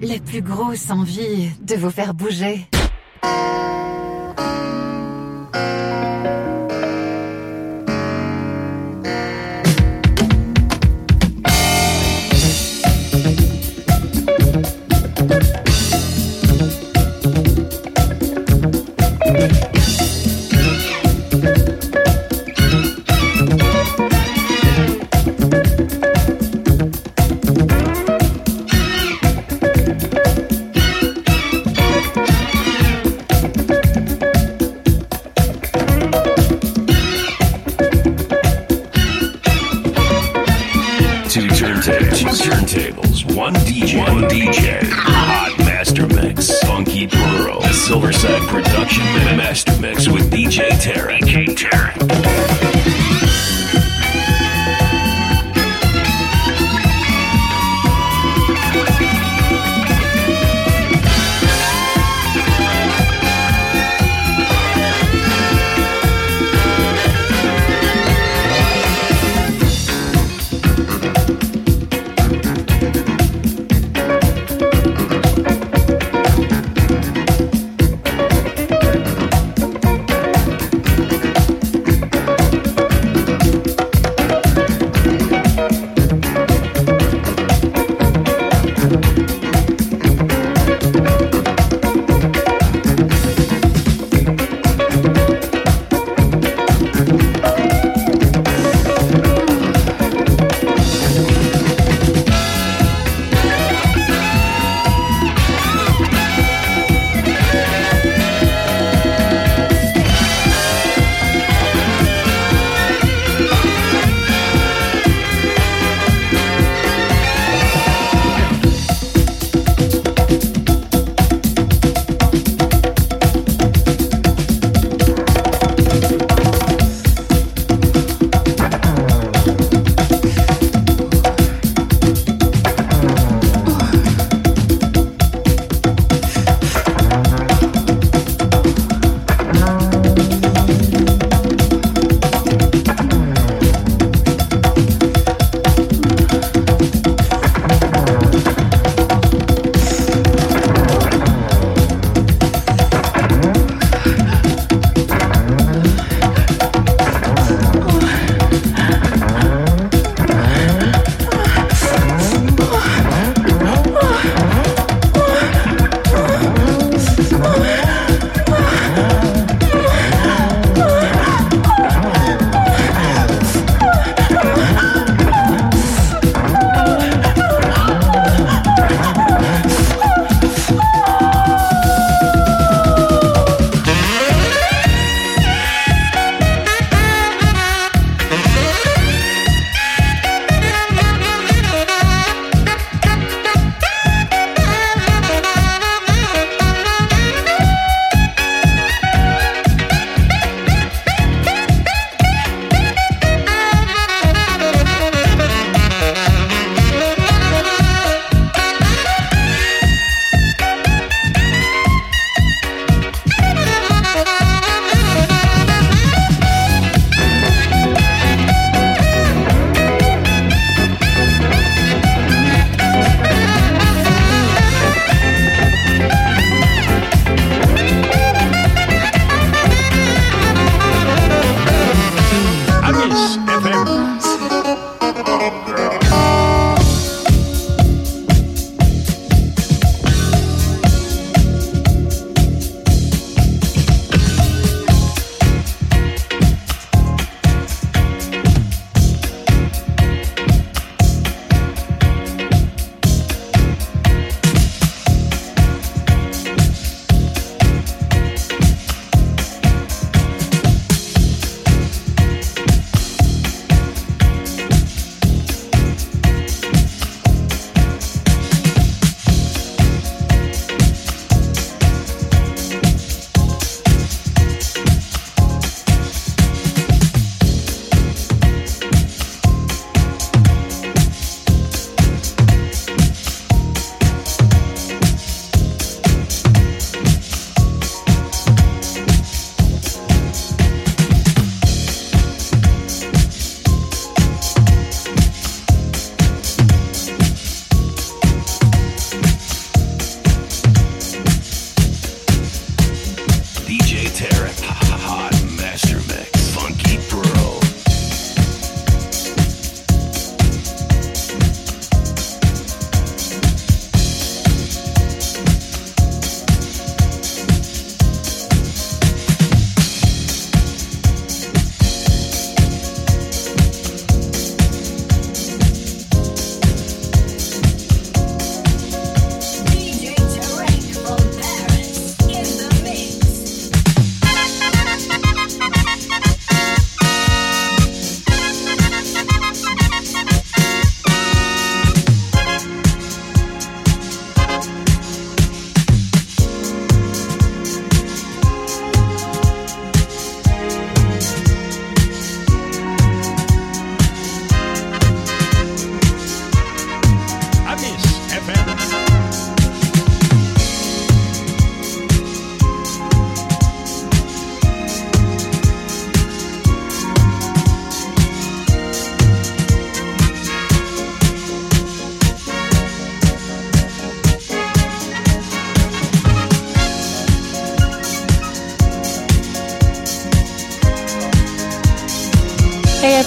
la plus grosse envie de vous faire bouger.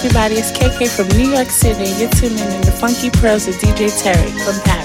everybody. It's KK from New York City. You're tuning in to Funky Pearls with DJ Terry from Paris.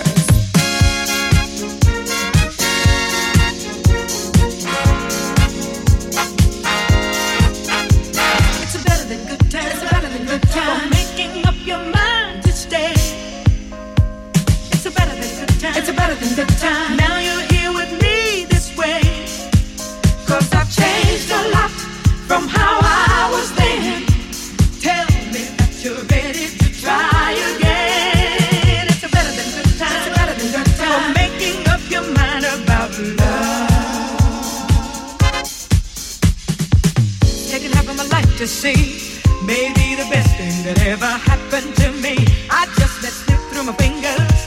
to see. Maybe the best thing that ever happened to me. I just let slip through my fingers.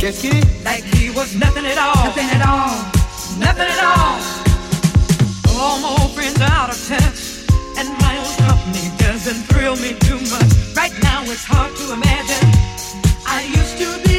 Guess you? Like he was nothing at all. Nothing at all. Nothing at all. All my friends are out of touch, and my own company doesn't thrill me too much. Right now it's hard to imagine. I used to be.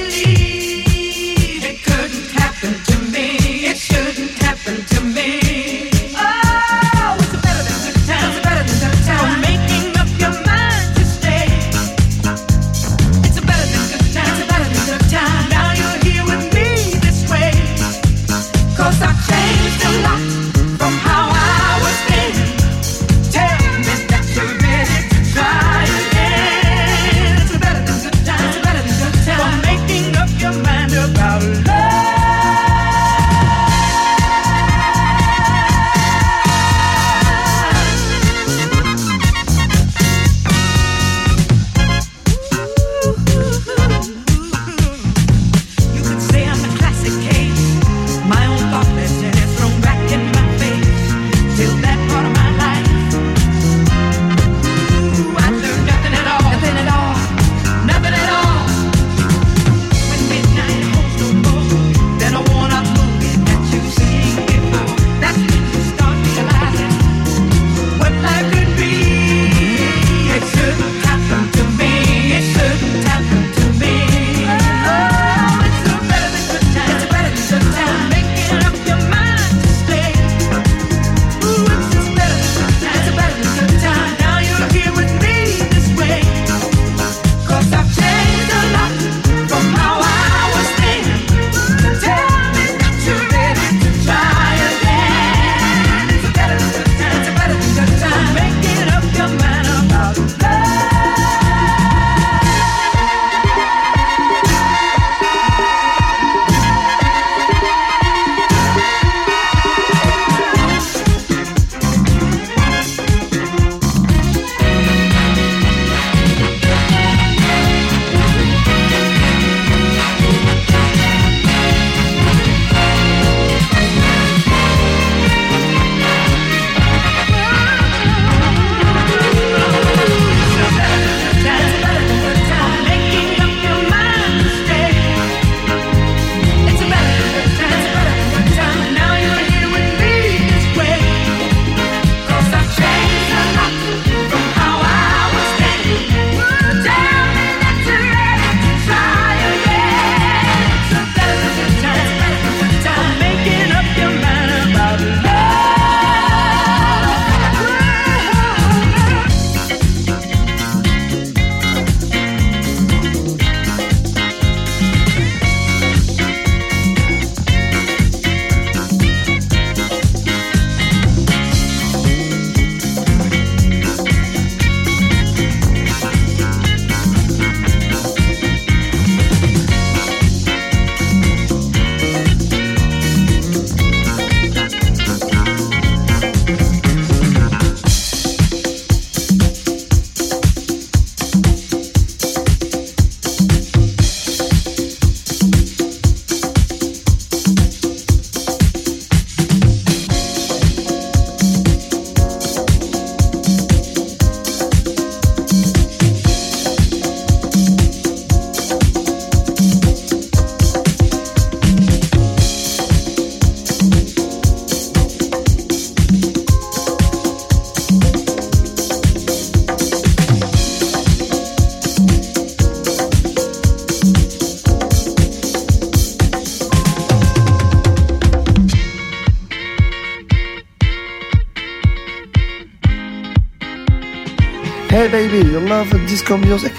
You love disco music?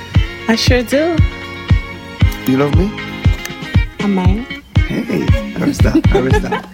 I sure do. You love me? I might. Hey, I that.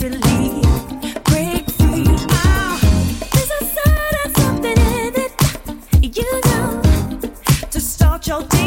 naturally. Your day.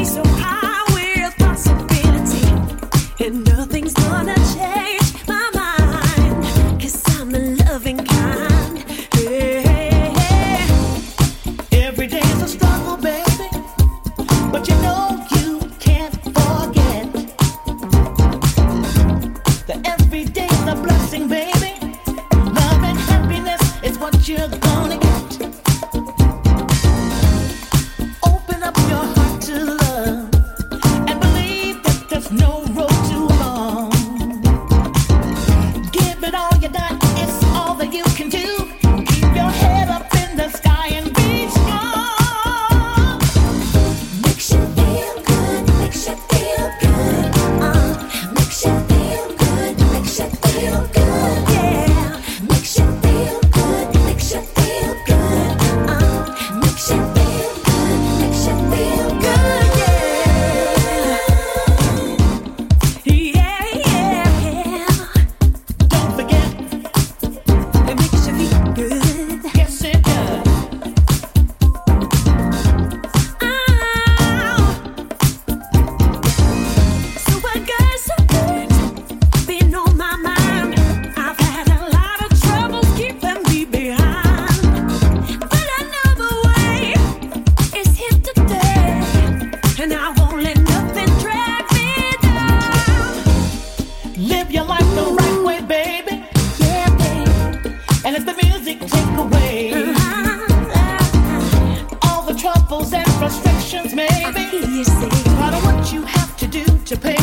baby. Yes, part of what you have to do to pay.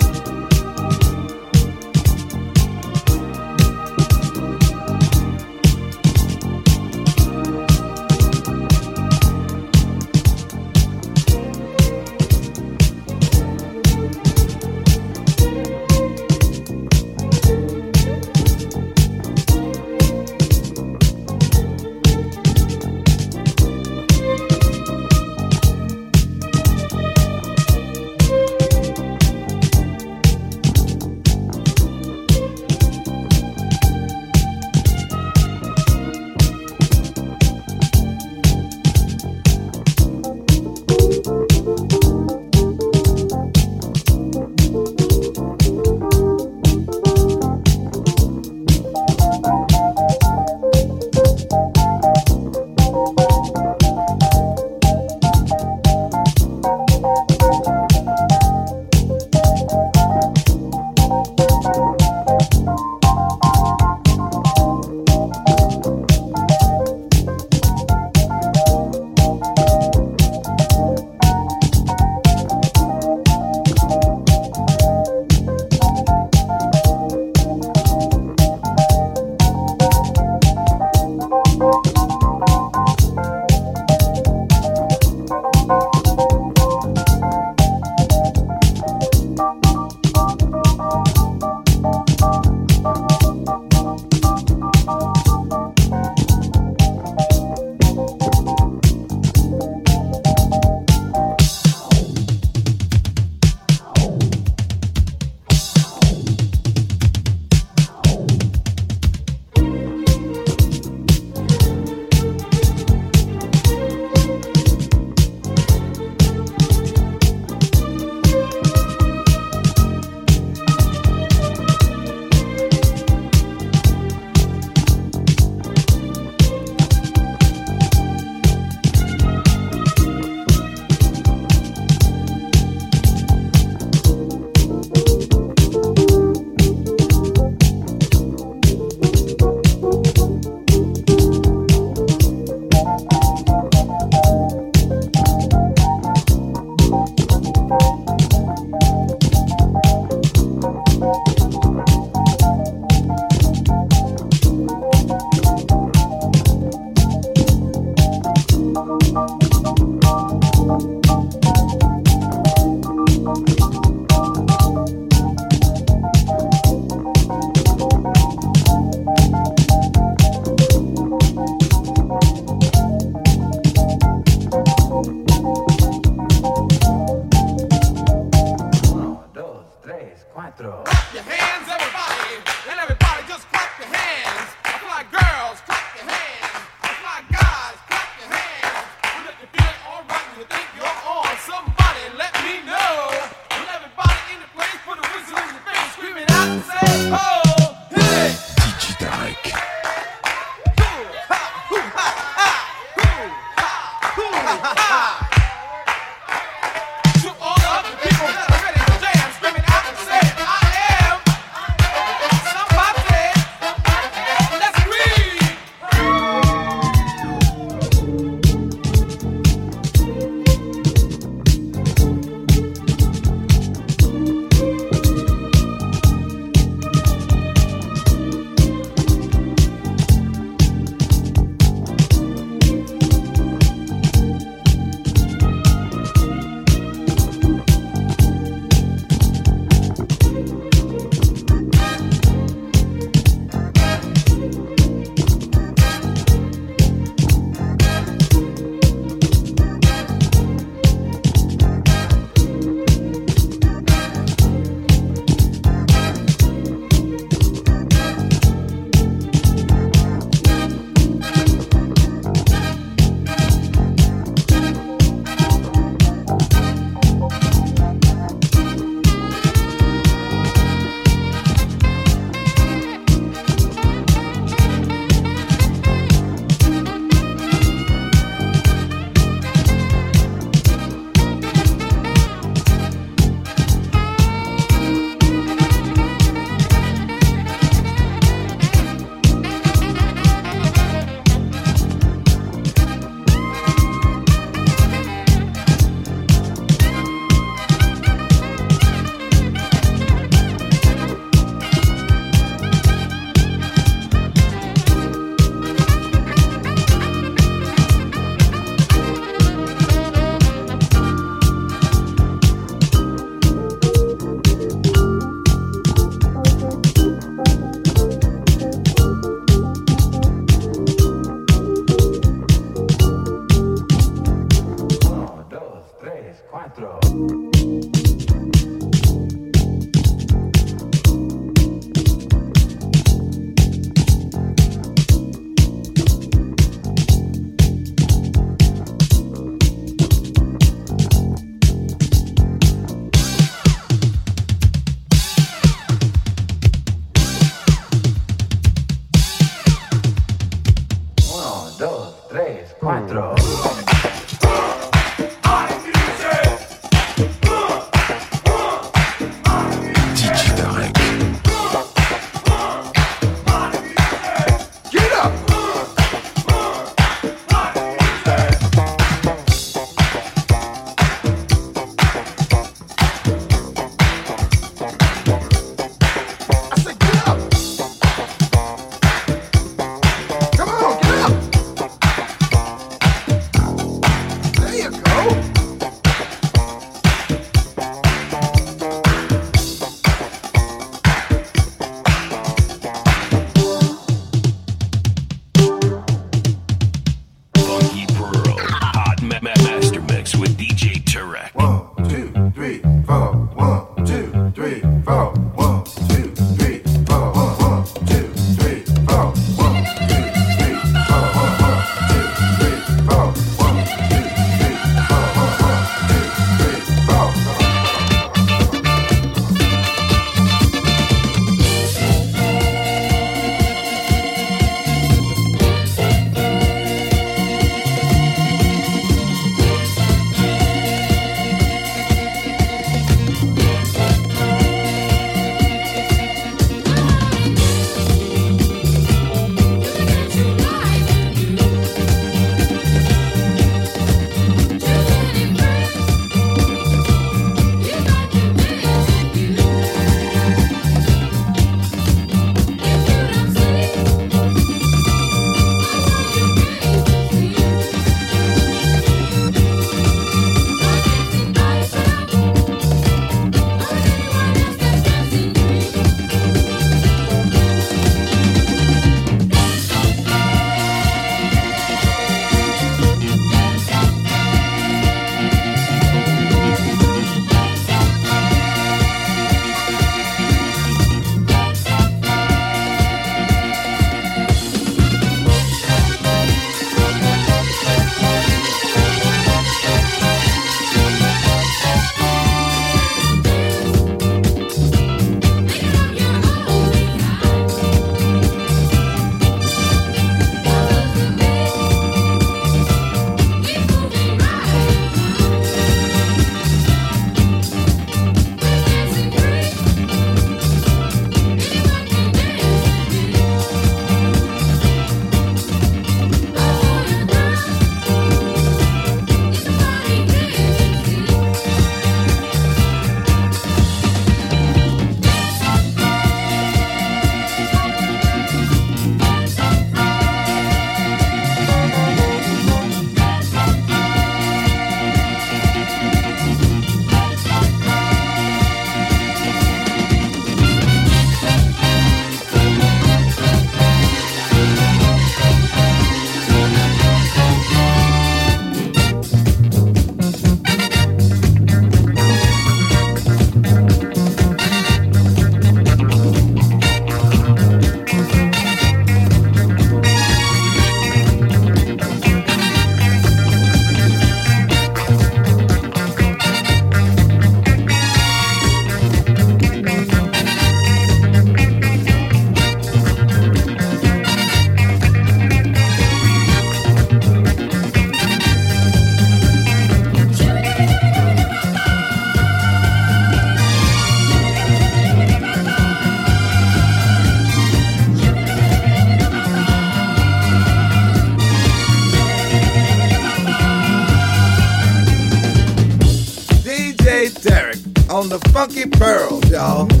Funky Pearls, y'all.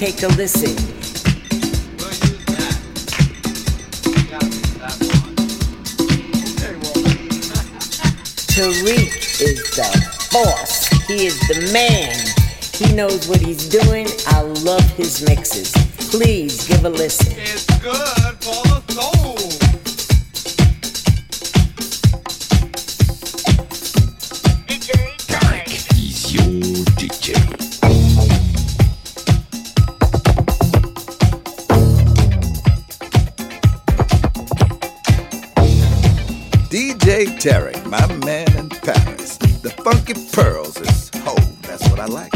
Take a listen. Tarek is the boss. He is the man. He knows what he's doing. I love his mixes. DJ Terry, my man in Paris. The funky pearls is home. That's what I like,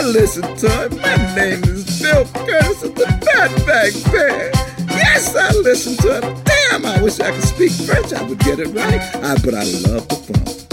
I listen to it. My name is Bill Curtis of the Fatback Band. Yes, I listen to it. Damn, I wish I could speak French. I would get it right. I, but I love the funk.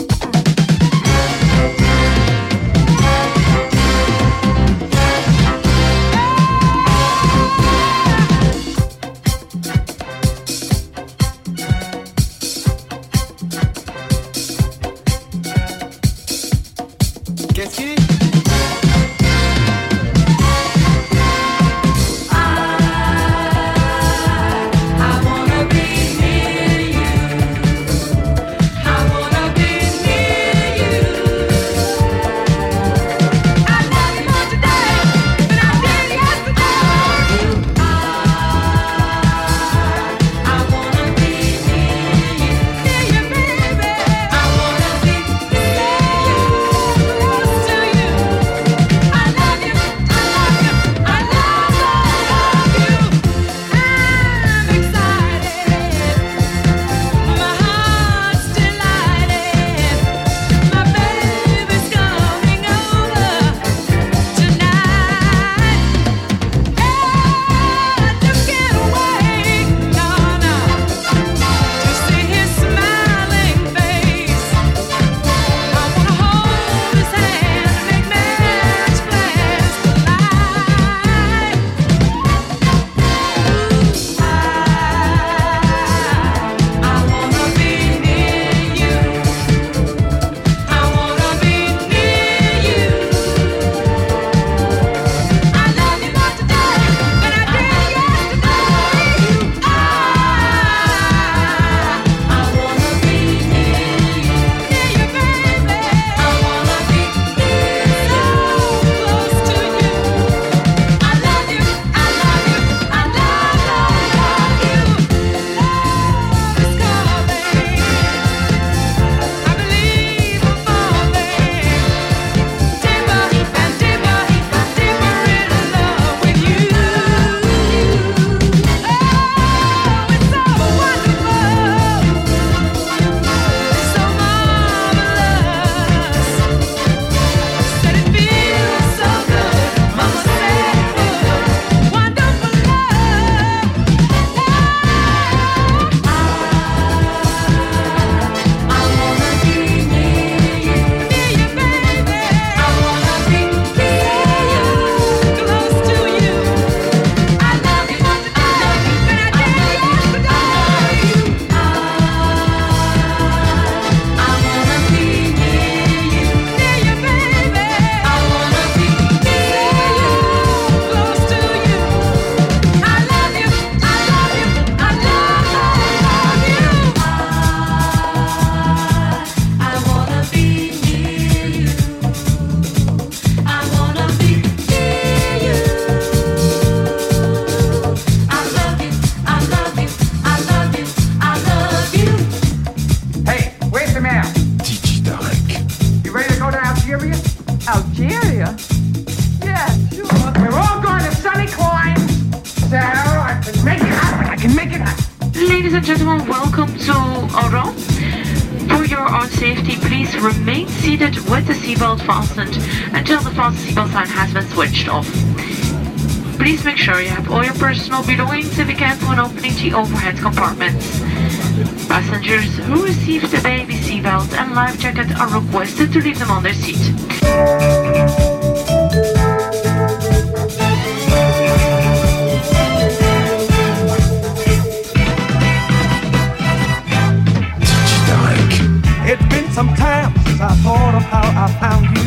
off. Please make sure you have all your personal belongings if you can when opening the overhead compartments. Passengers who receive the baby seatbelt and life jacket are requested to leave them on their seat. some time since I thought of how I found you.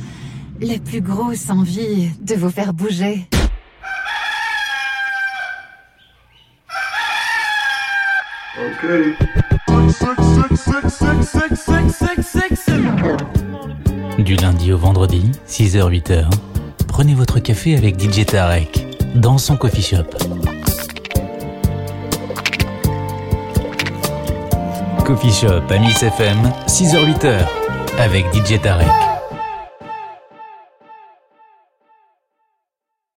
la plus grosse envie de vous faire bouger. Okay. Du lundi au vendredi, 6h-8h, prenez votre café avec DJ Tarek dans son coffee shop. Coffee Shop à Miss FM, 6h-8h avec DJ Tarek.